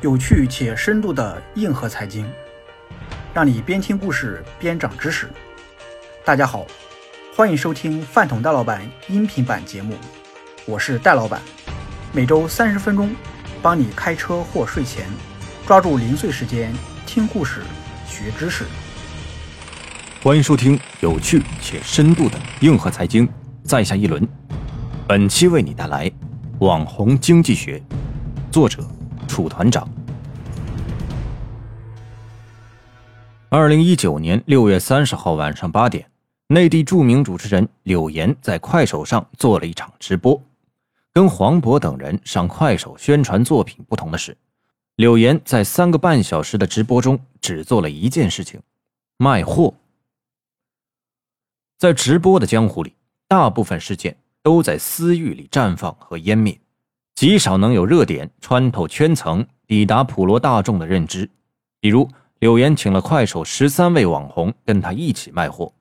有趣且深度的硬核财经，让你边听故事边长知识。大家好，欢迎收听饭桶戴老板音频版节目，我是戴老板，每周三十分钟，帮你开车或睡前抓住零碎时间听故事学知识。欢迎收听有趣且深度的硬核财经，在下一轮。本期为你带来网红经济学，作者楚团长。二零一九年六月三十号晚上八点，内地著名主持人柳岩在快手上做了一场直播。跟黄渤等人上快手宣传作品不同的是，柳岩在三个半小时的直播中只做了一件事情：卖货。在直播的江湖里，大部分事件都在私域里绽放和湮灭，极少能有热点穿透圈层，抵达普罗大众的认知。比如，柳岩请了快手十三位网红跟他一起卖货，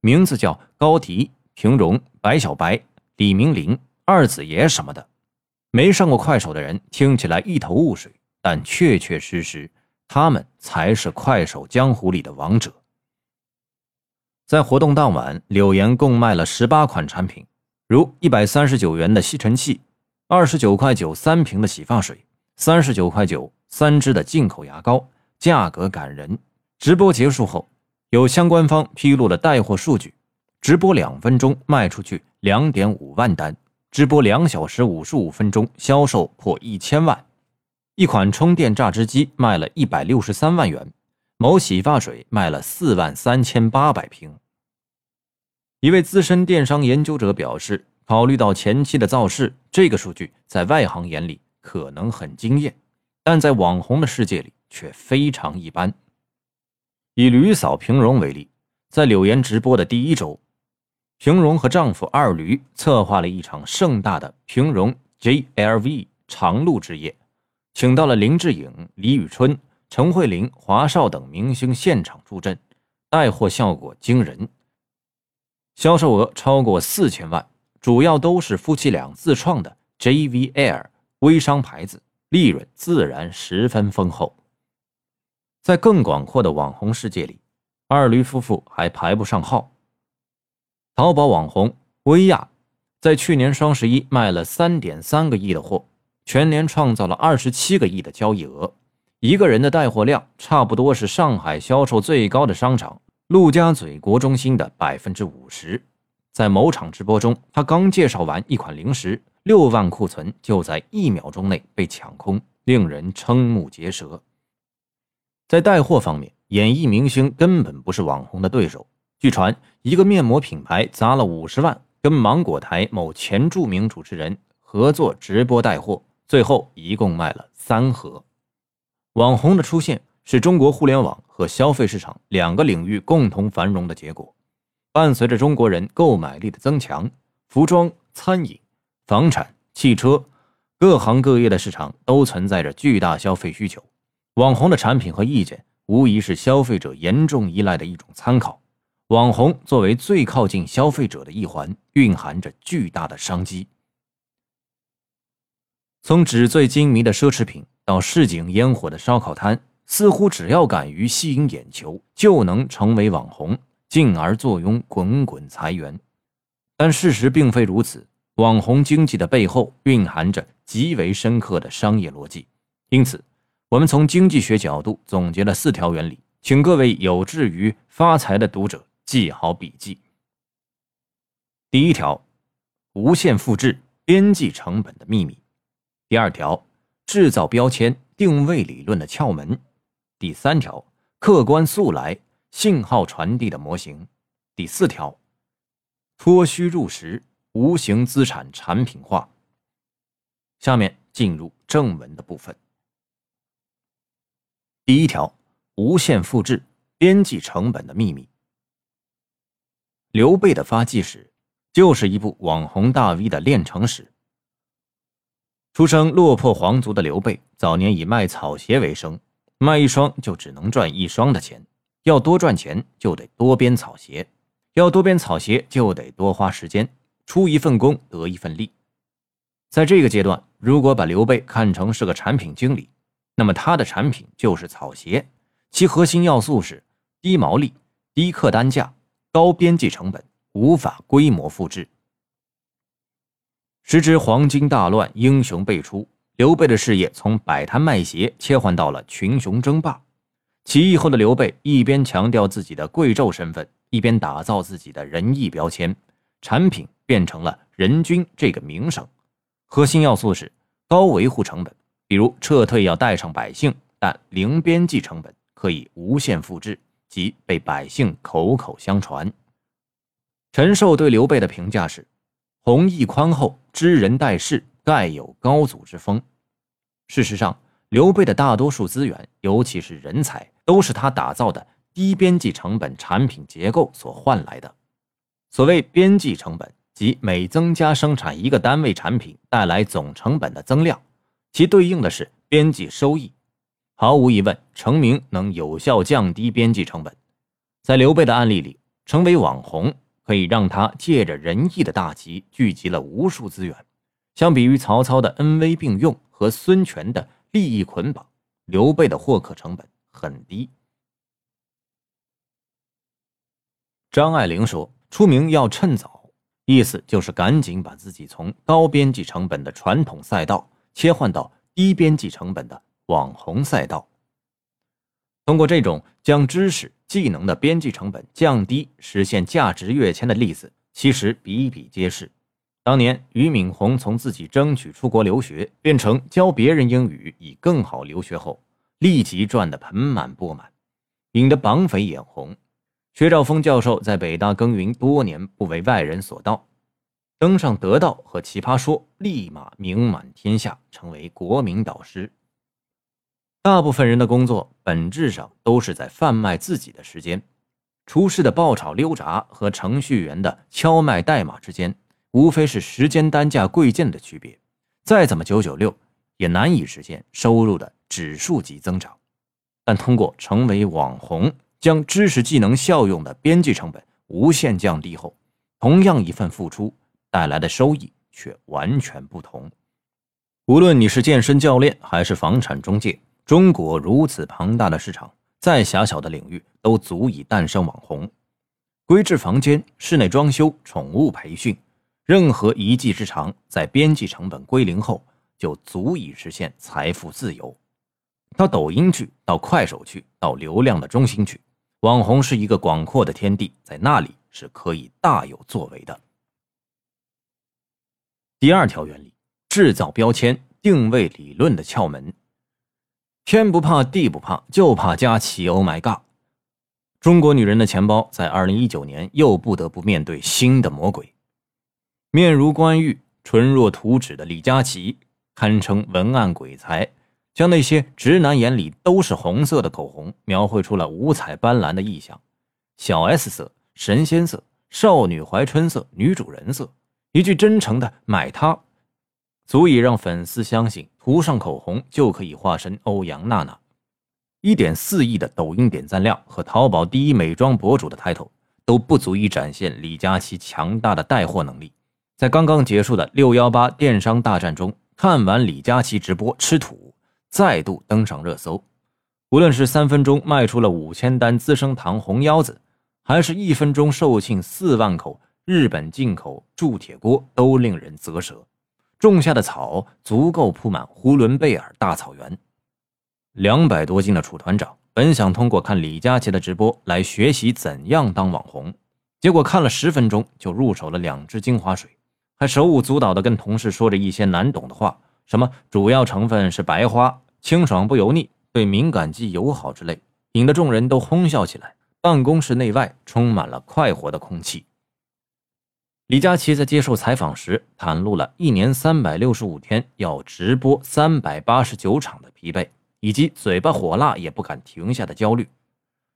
名字叫高迪、平荣、白小白、李明林、二子爷什么的。没上过快手的人听起来一头雾水，但确确实实，他们才是快手江湖里的王者。在活动当晚，柳岩共卖了十八款产品，如一百三十九元的吸尘器，二十九块九三瓶的洗发水，三十九块九三支的进口牙膏，价格感人。直播结束后，有相关方披露了带货数据：直播两分钟卖出去两点五万单，直播两小时五十五分钟销售破一千万。一款充电榨汁机卖了一百六十三万元。某洗发水卖了四万三千八百瓶。一位资深电商研究者表示，考虑到前期的造势，这个数据在外行眼里可能很惊艳，但在网红的世界里却非常一般。以驴嫂平荣为例，在柳岩直播的第一周，平荣和丈夫二驴策划了一场盛大的平荣 JLV 长路之夜，请到了林志颖、李宇春。陈慧琳、华少等明星现场助阵，带货效果惊人，销售额超过四千万，主要都是夫妻俩自创的 JVL 微商牌子，利润自然十分丰厚。在更广阔的网红世界里，二驴夫妇还排不上号。淘宝网红薇娅在去年双十一卖了三点三个亿的货，全年创造了二十七个亿的交易额。一个人的带货量差不多是上海销售最高的商场陆家嘴国中心的百分之五十。在某场直播中，他刚介绍完一款零食，六万库存就在一秒钟内被抢空，令人瞠目结舌。在带货方面，演艺明星根本不是网红的对手。据传，一个面膜品牌砸了五十万跟芒果台某前著名主持人合作直播带货，最后一共卖了三盒。网红的出现是中国互联网和消费市场两个领域共同繁荣的结果。伴随着中国人购买力的增强，服装、餐饮、房产、汽车，各行各业的市场都存在着巨大消费需求。网红的产品和意见无疑是消费者严重依赖的一种参考。网红作为最靠近消费者的一环，蕴含着巨大的商机。从纸醉金迷的奢侈品。到市井烟火的烧烤摊，似乎只要敢于吸引眼球，就能成为网红，进而坐拥滚滚财源。但事实并非如此，网红经济的背后蕴含着极为深刻的商业逻辑。因此，我们从经济学角度总结了四条原理，请各位有志于发财的读者记好笔记。第一条，无限复制边际成本的秘密。第二条。制造标签定位理论的窍门，第三条，客观速来信号传递的模型，第四条，脱虚入实无形资产产品化。下面进入正文的部分。第一条，无限复制边际成本的秘密。刘备的发迹史，就是一部网红大 V 的炼成史。出生落魄皇族的刘备，早年以卖草鞋为生，卖一双就只能赚一双的钱。要多赚钱，就得多编草鞋；要多编草鞋，就得多花时间。出一份工得一份利。在这个阶段，如果把刘备看成是个产品经理，那么他的产品就是草鞋，其核心要素是低毛利、低客单价、高边际成本，无法规模复制。时值黄金大乱，英雄辈出，刘备的事业从摆摊卖鞋切换到了群雄争霸。起义后的刘备一边强调自己的贵胄身份，一边打造自己的仁义标签，产品变成了仁君这个名声。核心要素是高维护成本，比如撤退要带上百姓，但零边际成本可以无限复制，即被百姓口口相传。陈寿对刘备的评价是。弘毅宽厚，知人待事，盖有高祖之风。事实上，刘备的大多数资源，尤其是人才，都是他打造的低边际成本产品结构所换来的。所谓边际成本，即每增加生产一个单位产品带来总成本的增量，其对应的是边际收益。毫无疑问，成名能有效降低边际成本。在刘备的案例里，成为网红。可以让他借着仁义的大旗聚集了无数资源，相比于曹操的恩威并用和孙权的利益捆绑，刘备的获客成本很低。张爱玲说：“出名要趁早，意思就是赶紧把自己从高边际成本的传统赛道切换到低边际成本的网红赛道。”通过这种将知识技能的边际成本降低，实现价值跃迁的例子，其实比比皆是。当年俞敏洪从自己争取出国留学，变成教别人英语以更好留学后，立即赚得盆满钵满，引得绑匪眼红。薛兆丰教授在北大耕耘多年，不为外人所道，登上得道和奇葩说，立马名满天下，成为国民导师。大部分人的工作本质上都是在贩卖自己的时间，厨师的爆炒溜炸和程序员的敲卖代码之间，无非是时间单价贵贱的区别。再怎么九九六，也难以实现收入的指数级增长。但通过成为网红，将知识技能效用的边际成本无限降低后，同样一份付出带来的收益却完全不同。无论你是健身教练还是房产中介。中国如此庞大的市场，再狭小的领域都足以诞生网红。规制房间、室内装修、宠物培训，任何一技之长，在边际成本归零后，就足以实现财富自由。到抖音去，到快手去，到流量的中心去，网红是一个广阔的天地，在那里是可以大有作为的。第二条原理：制造标签定位理论的窍门。天不怕地不怕，就怕佳琪。Oh my god！中国女人的钱包在二零一九年又不得不面对新的魔鬼。面如冠玉、唇若涂脂的李佳琦，堪称文案鬼才，将那些直男眼里都是红色的口红描绘出了五彩斑斓的意象：小 S 色、神仙色、少女怀春色、女主人色。一句真诚的“买它”。足以让粉丝相信，涂上口红就可以化身欧阳娜娜。一点四亿的抖音点赞量和淘宝第一美妆博主的 title 都不足以展现李佳琦强大的带货能力。在刚刚结束的六幺八电商大战中，看完李佳琦直播吃土，再度登上热搜。无论是三分钟卖出了五千单资生堂红腰子，还是一分钟售罄四万口日本进口铸铁锅，都令人啧舌。种下的草足够铺满呼伦贝尔大草原。两百多斤的楚团长本想通过看李佳琦的直播来学习怎样当网红，结果看了十分钟就入手了两支精华水，还手舞足蹈地跟同事说着一些难懂的话，什么主要成分是白花，清爽不油腻，对敏感肌友好之类，引得众人都哄笑起来。办公室内外充满了快活的空气。李佳琦在接受采访时袒露了一年三百六十五天要直播三百八十九场的疲惫，以及嘴巴火辣也不敢停下的焦虑，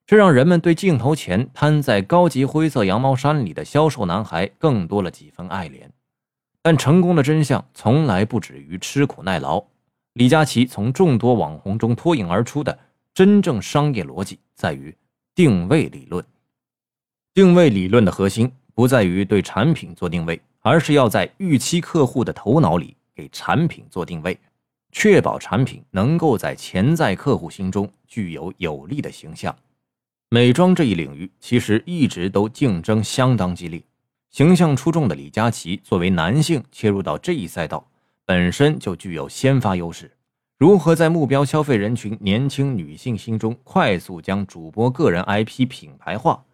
这让人们对镜头前瘫在高级灰色羊毛衫里的销售男孩更多了几分爱怜。但成功的真相从来不止于吃苦耐劳。李佳琦从众多网红中脱颖而出的真正商业逻辑在于定位理论。定位理论的核心。不在于对产品做定位，而是要在预期客户的头脑里给产品做定位。确保产品能够在潜在客户心中具有有利的形象。美妆这一领域其实一直都竞争相当激烈，形象出众的李佳琦作为男性切入到这一赛道，本身就具有先发优势。如何在目标消费人群年轻女性心中快速将主播个人 IP 品牌化？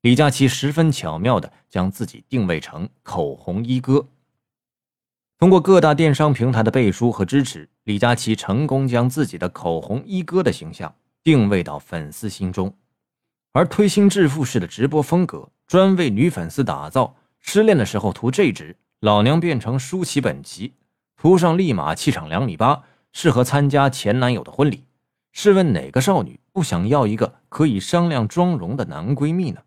李佳琦十分巧妙地将自己定位成口红一哥。通过各大电商平台的背书和支持，李佳琦成功将自己的口红一哥的形象定位到粉丝心中。而推心置腹式的直播风格，专为女粉丝打造。失恋的时候涂这支，老娘变成舒淇本齐，涂上立马气场两米八。适合参加前男友的婚礼。试问哪个少女不想要一个可以商量妆容的男闺蜜呢？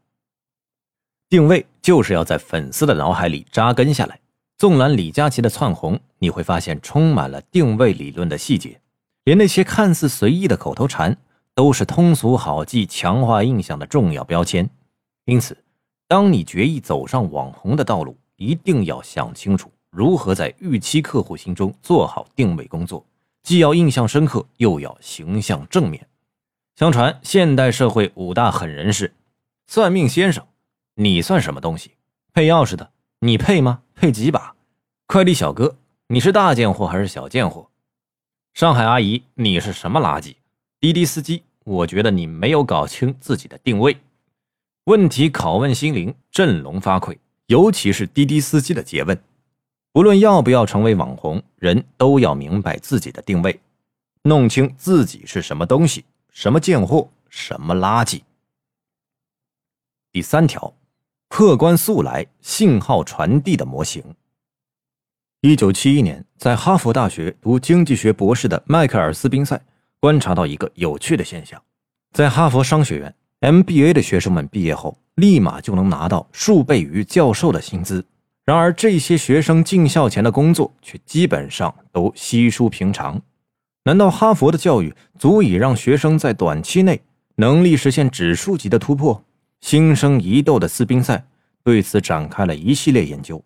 定位就是要在粉丝的脑海里扎根下来。纵览李佳琦的窜红，你会发现充满了定位理论的细节，连那些看似随意的口头禅，都是通俗好记、强化印象的重要标签。因此，当你决意走上网红的道路，一定要想清楚如何在预期客户心中做好定位工作。既要印象深刻，又要形象正面。相传现代社会五大狠人是：算命先生，你算什么东西？配钥匙的，你配吗？配几把？快递小哥，你是大件货还是小件货？上海阿姨，你是什么垃圾？滴滴司机，我觉得你没有搞清自己的定位。问题拷问心灵，振聋发聩，尤其是滴滴司机的诘问。无论要不要成为网红，人都要明白自己的定位，弄清自己是什么东西，什么贱货，什么垃圾。第三条，客观速来信号传递的模型。一九七一年，在哈佛大学读经济学博士的迈克尔斯宾塞观察到一个有趣的现象：在哈佛商学院 MBA 的学生们毕业后，立马就能拿到数倍于教授的薪资。然而，这些学生进校前的工作却基本上都稀疏平常。难道哈佛的教育足以让学生在短期内能力实现指数级的突破？心生疑窦的斯宾塞对此展开了一系列研究，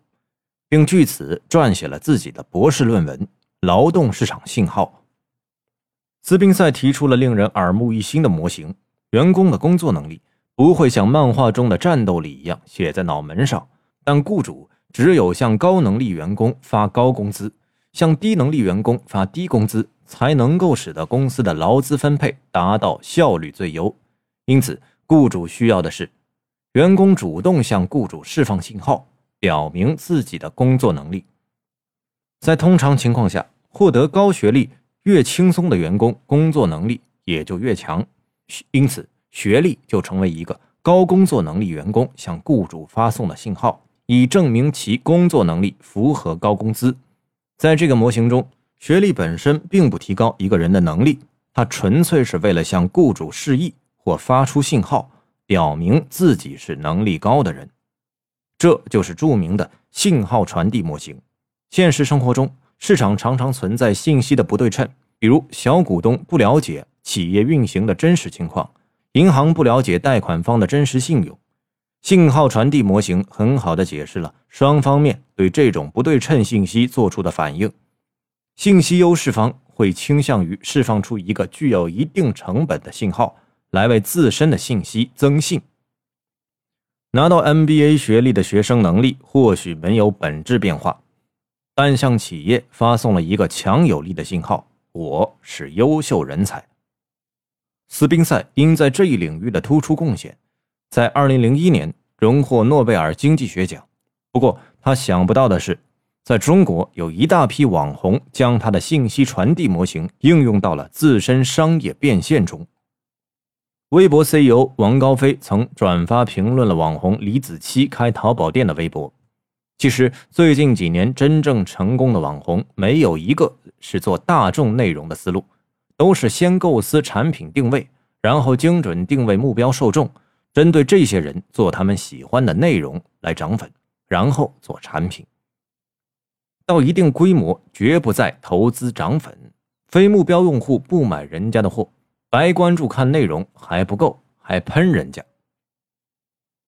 并据此撰写了自己的博士论文《劳动市场信号》。斯宾塞提出了令人耳目一新的模型：员工的工作能力不会像漫画中的战斗力一样写在脑门上，但雇主。只有向高能力员工发高工资，向低能力员工发低工资，才能够使得公司的劳资分配达到效率最优。因此，雇主需要的是员工主动向雇主释放信号，表明自己的工作能力。在通常情况下，获得高学历越轻松的员工，工作能力也就越强。因此，学历就成为一个高工作能力员工向雇主发送的信号。以证明其工作能力符合高工资。在这个模型中，学历本身并不提高一个人的能力，它纯粹是为了向雇主示意或发出信号，表明自己是能力高的人。这就是著名的信号传递模型。现实生活中，市场常常存在信息的不对称，比如小股东不了解企业运行的真实情况，银行不了解贷款方的真实信用。信号传递模型很好的解释了双方面对这种不对称信息做出的反应。信息优势方会倾向于释放出一个具有一定成本的信号，来为自身的信息增信。拿到 MBA 学历的学生能力或许没有本质变化，但向企业发送了一个强有力的信号：我是优秀人才。斯宾塞因在这一领域的突出贡献。在二零零一年荣获诺贝尔经济学奖，不过他想不到的是，在中国有一大批网红将他的信息传递模型应用到了自身商业变现中。微博 CEO 王高飞曾转发评论了网红李子柒开淘宝店的微博。其实最近几年真正成功的网红，没有一个是做大众内容的思路，都是先构思产品定位，然后精准定位目标受众。针对这些人做他们喜欢的内容来涨粉，然后做产品。到一定规模，绝不再投资涨粉。非目标用户不买人家的货，白关注看内容还不够，还喷人家。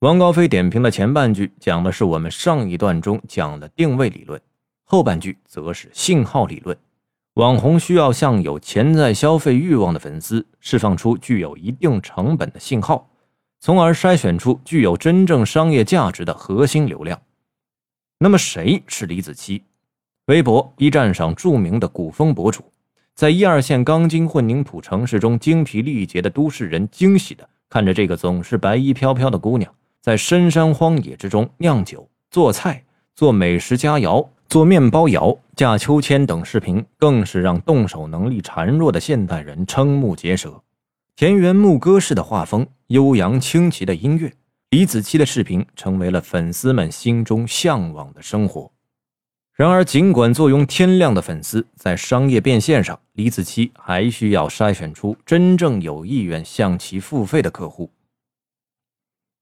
王高飞点评的前半句讲的是我们上一段中讲的定位理论，后半句则是信号理论。网红需要向有潜在消费欲望的粉丝释放出具有一定成本的信号，从而筛选出具有真正商业价值的核心流量。那么，谁是李子柒？微博、B 站上著名的古风博主，在一二线钢筋混凝土城市中精疲力竭的都市人惊喜的看着这个总是白衣飘飘的姑娘，在深山荒野之中酿酒、做菜、做美食佳肴。做面包窑、架秋千等视频，更是让动手能力孱弱的现代人瞠目结舌。田园牧歌式的画风，悠扬清奇的音乐，李子柒的视频成为了粉丝们心中向往的生活。然而，尽管坐拥天量的粉丝，在商业变现上，李子柒还需要筛选出真正有意愿向其付费的客户。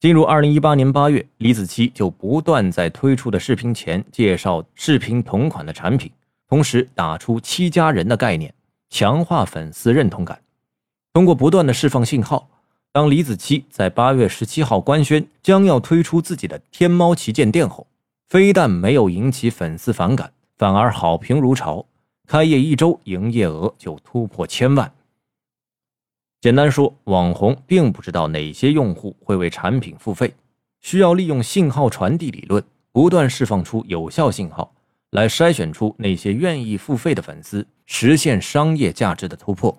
进入二零一八年八月，李子柒就不断在推出的视频前介绍视频同款的产品，同时打出“七家人”的概念，强化粉丝认同感。通过不断的释放信号，当李子柒在八月十七号官宣将要推出自己的天猫旗舰店后，非但没有引起粉丝反感，反而好评如潮，开业一周营业额就突破千万。简单说，网红并不知道哪些用户会为产品付费，需要利用信号传递理论，不断释放出有效信号，来筛选出那些愿意付费的粉丝，实现商业价值的突破。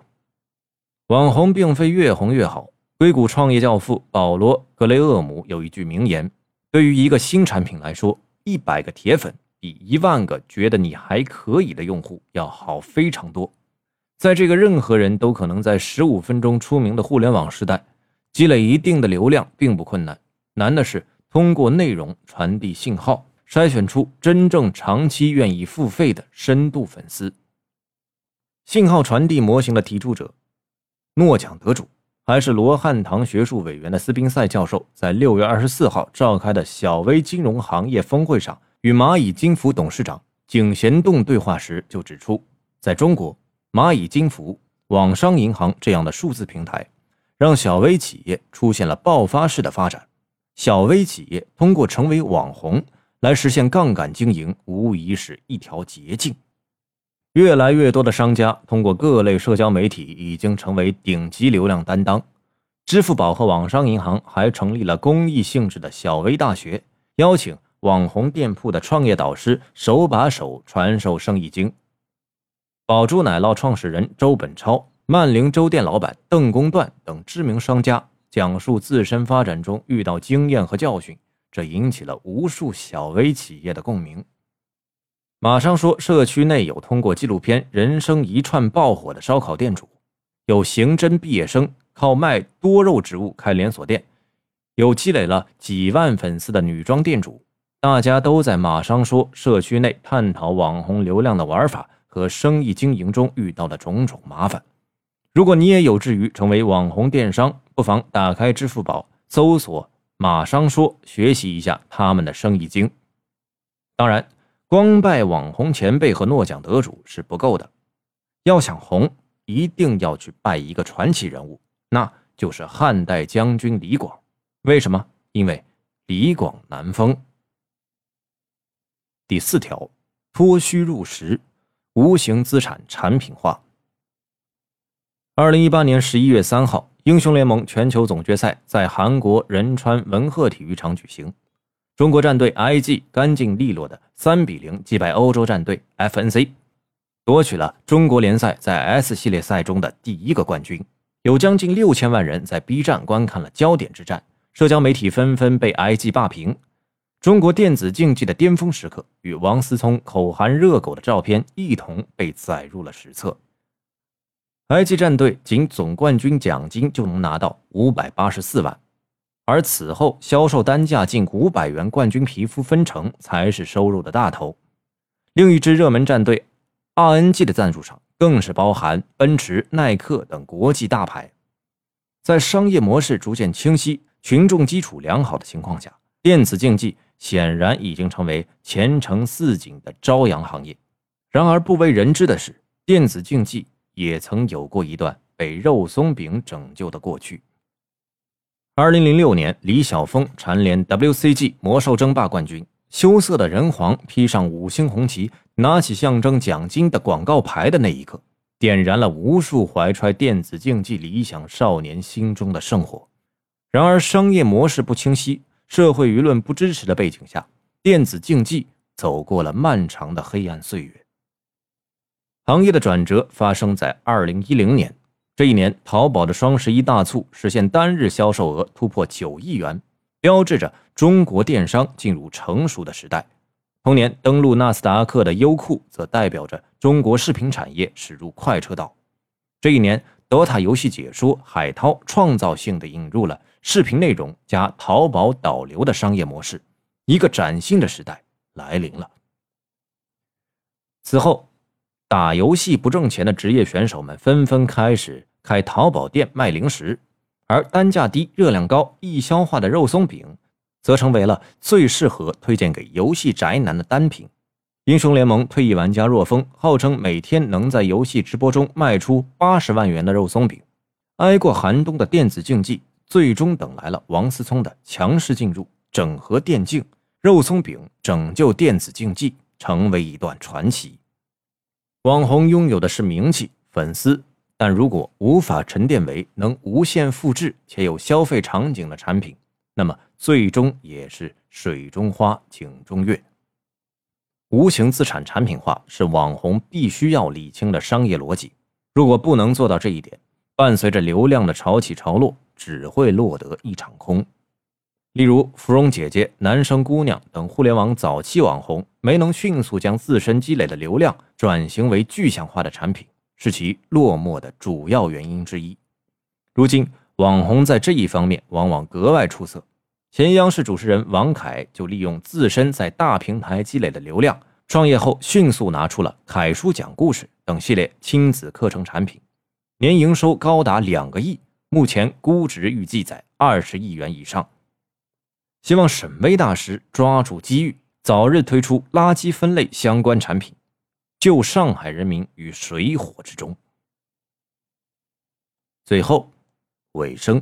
网红并非越红越好。硅谷创业教父保罗·格雷厄姆有一句名言：“对于一个新产品来说，一百个铁粉比一万个觉得你还可以的用户要好非常多。”在这个任何人都可能在十五分钟出名的互联网时代，积累一定的流量并不困难，难的是通过内容传递信号，筛选出真正长期愿意付费的深度粉丝。信号传递模型的提出者、诺奖得主，还是罗汉堂学术委员的斯宾塞教授，在六月二十四号召开的小微金融行业峰会上，与蚂蚁金服董事长井贤栋对话时就指出，在中国。蚂蚁金服、网商银行这样的数字平台，让小微企业出现了爆发式的发展。小微企业通过成为网红来实现杠杆经营，无疑是一条捷径。越来越多的商家通过各类社交媒体，已经成为顶级流量担当。支付宝和网商银行还成立了公益性质的小微大学，邀请网红店铺的创业导师手把手传授生意经。宝珠奶酪创始人周本超、曼玲粥店老板邓公段等知名商家讲述自身发展中遇到经验和教训，这引起了无数小微企业的共鸣。马上说，社区内有通过纪录片《人生一串》爆火的烧烤店主，有刑侦毕业生靠卖多肉植物开连锁店，有积累了几万粉丝的女装店主，大家都在马上说社区内探讨网红流量的玩法。和生意经营中遇到的种种麻烦，如果你也有志于成为网红电商，不妨打开支付宝，搜索“马商说”，学习一下他们的生意经。当然，光拜网红前辈和诺奖得主是不够的，要想红，一定要去拜一个传奇人物，那就是汉代将军李广。为什么？因为李广难封。第四条，脱虚入实。无形资产产品化。二零一八年十一月三号，英雄联盟全球总决赛在韩国仁川文鹤体育场举行，中国战队 IG 干净利落的三比零击败欧洲战队 FNC，夺取了中国联赛在 S 系列赛中的第一个冠军。有将近六千万人在 B 站观看了焦点之战，社交媒体纷纷被 IG 霸屏。中国电子竞技的巅峰时刻与王思聪口含热狗的照片一同被载入了史册。IG 战队仅总冠军奖金就能拿到五百八十四万，而此后销售单价近五百元冠军皮肤分成才是收入的大头。另一支热门战队 RNG 的赞助商更是包含奔驰、耐克等国际大牌。在商业模式逐渐清晰、群众基础良好的情况下，电子竞技。显然已经成为前程似锦的朝阳行业。然而不为人知的是，电子竞技也曾有过一段被肉松饼拯救的过去。二零零六年，李晓峰蝉联 WCG 魔兽争霸冠军，羞涩的人皇披上五星红旗，拿起象征奖金的广告牌的那一刻，点燃了无数怀揣电子竞技理想少年心中的圣火。然而，商业模式不清晰、社会舆论不支持的背景下，电子竞技走过了漫长的黑暗岁月。行业的转折发生在二零一零年，这一年，淘宝的双十一大促实现单日销售额突破九亿元。标志着中国电商进入成熟的时代。同年登陆纳斯达克的优酷，则代表着中国视频产业驶入快车道。这一年，DOTA 游戏解说海涛创造性的引入了视频内容加淘宝导流的商业模式，一个崭新的时代来临了。此后，打游戏不挣钱的职业选手们纷纷开始开淘宝店卖零食。而单价低、热量高、易消化的肉松饼，则成为了最适合推荐给游戏宅男的单品。英雄联盟退役玩家若风号称每天能在游戏直播中卖出八十万元的肉松饼。挨过寒冬的电子竞技，最终等来了王思聪的强势进入，整合电竞，肉松饼拯救电子竞技，成为一段传奇。网红拥有的是名气、粉丝。但如果无法沉淀为能无限复制且有消费场景的产品，那么最终也是水中花、井中月。无形资产产品化是网红必须要理清的商业逻辑。如果不能做到这一点，伴随着流量的潮起潮落，只会落得一场空。例如，芙蓉姐姐、男生姑娘等互联网早期网红没能迅速将自身积累的流量转型为具象化的产品。是其落寞的主要原因之一。如今，网红在这一方面往往格外出色。前央视主持人王凯就利用自身在大平台积累的流量，创业后迅速拿出了《凯叔讲故事》等系列亲子课程产品，年营收高达两个亿，目前估值预计在二十亿元以上。希望沈巍大师抓住机遇，早日推出垃圾分类相关产品。救上海人民于水火之中。最后，尾声。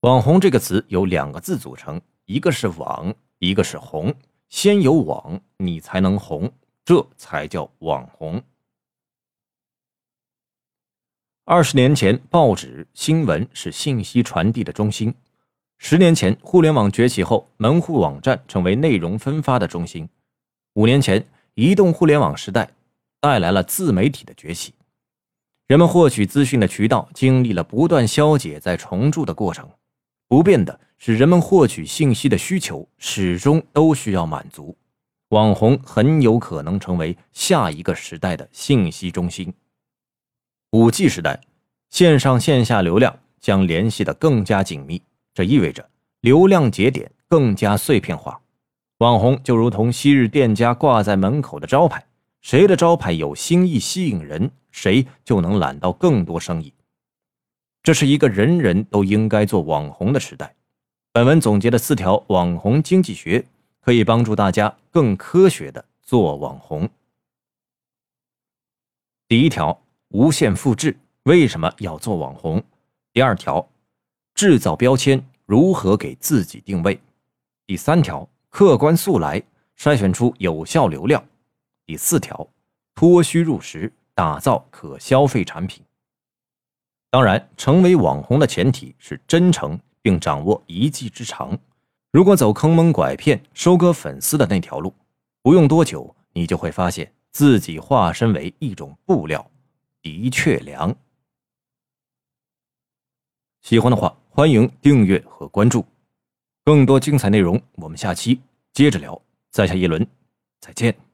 网红这个词由两个字组成，一个是网，一个是红。先有网，你才能红，这才叫网红。二十年前，报纸新闻是信息传递的中心；十年前，互联网崛起后，门户网站成为内容分发的中心；五年前。移动互联网时代带来了自媒体的崛起，人们获取资讯的渠道经历了不断消解再重铸的过程。不变的是，人们获取信息的需求始终都需要满足。网红很有可能成为下一个时代的信息中心。五 G 时代，线上线下流量将联系的更加紧密，这意味着流量节点更加碎片化。网红就如同昔日店家挂在门口的招牌，谁的招牌有新意吸引人，谁就能揽到更多生意。这是一个人人都应该做网红的时代。本文总结的四条网红经济学，可以帮助大家更科学的做网红。第一条，无限复制，为什么要做网红？第二条，制造标签，如何给自己定位？第三条。客观素来，筛选出有效流量。第四条，脱虚入实，打造可消费产品。当然，成为网红的前提是真诚，并掌握一技之长。如果走坑蒙拐骗、收割粉丝的那条路，不用多久，你就会发现自己化身为一种布料，的确凉。喜欢的话，欢迎订阅和关注。更多精彩内容，我们下期接着聊。在下一轮，再见。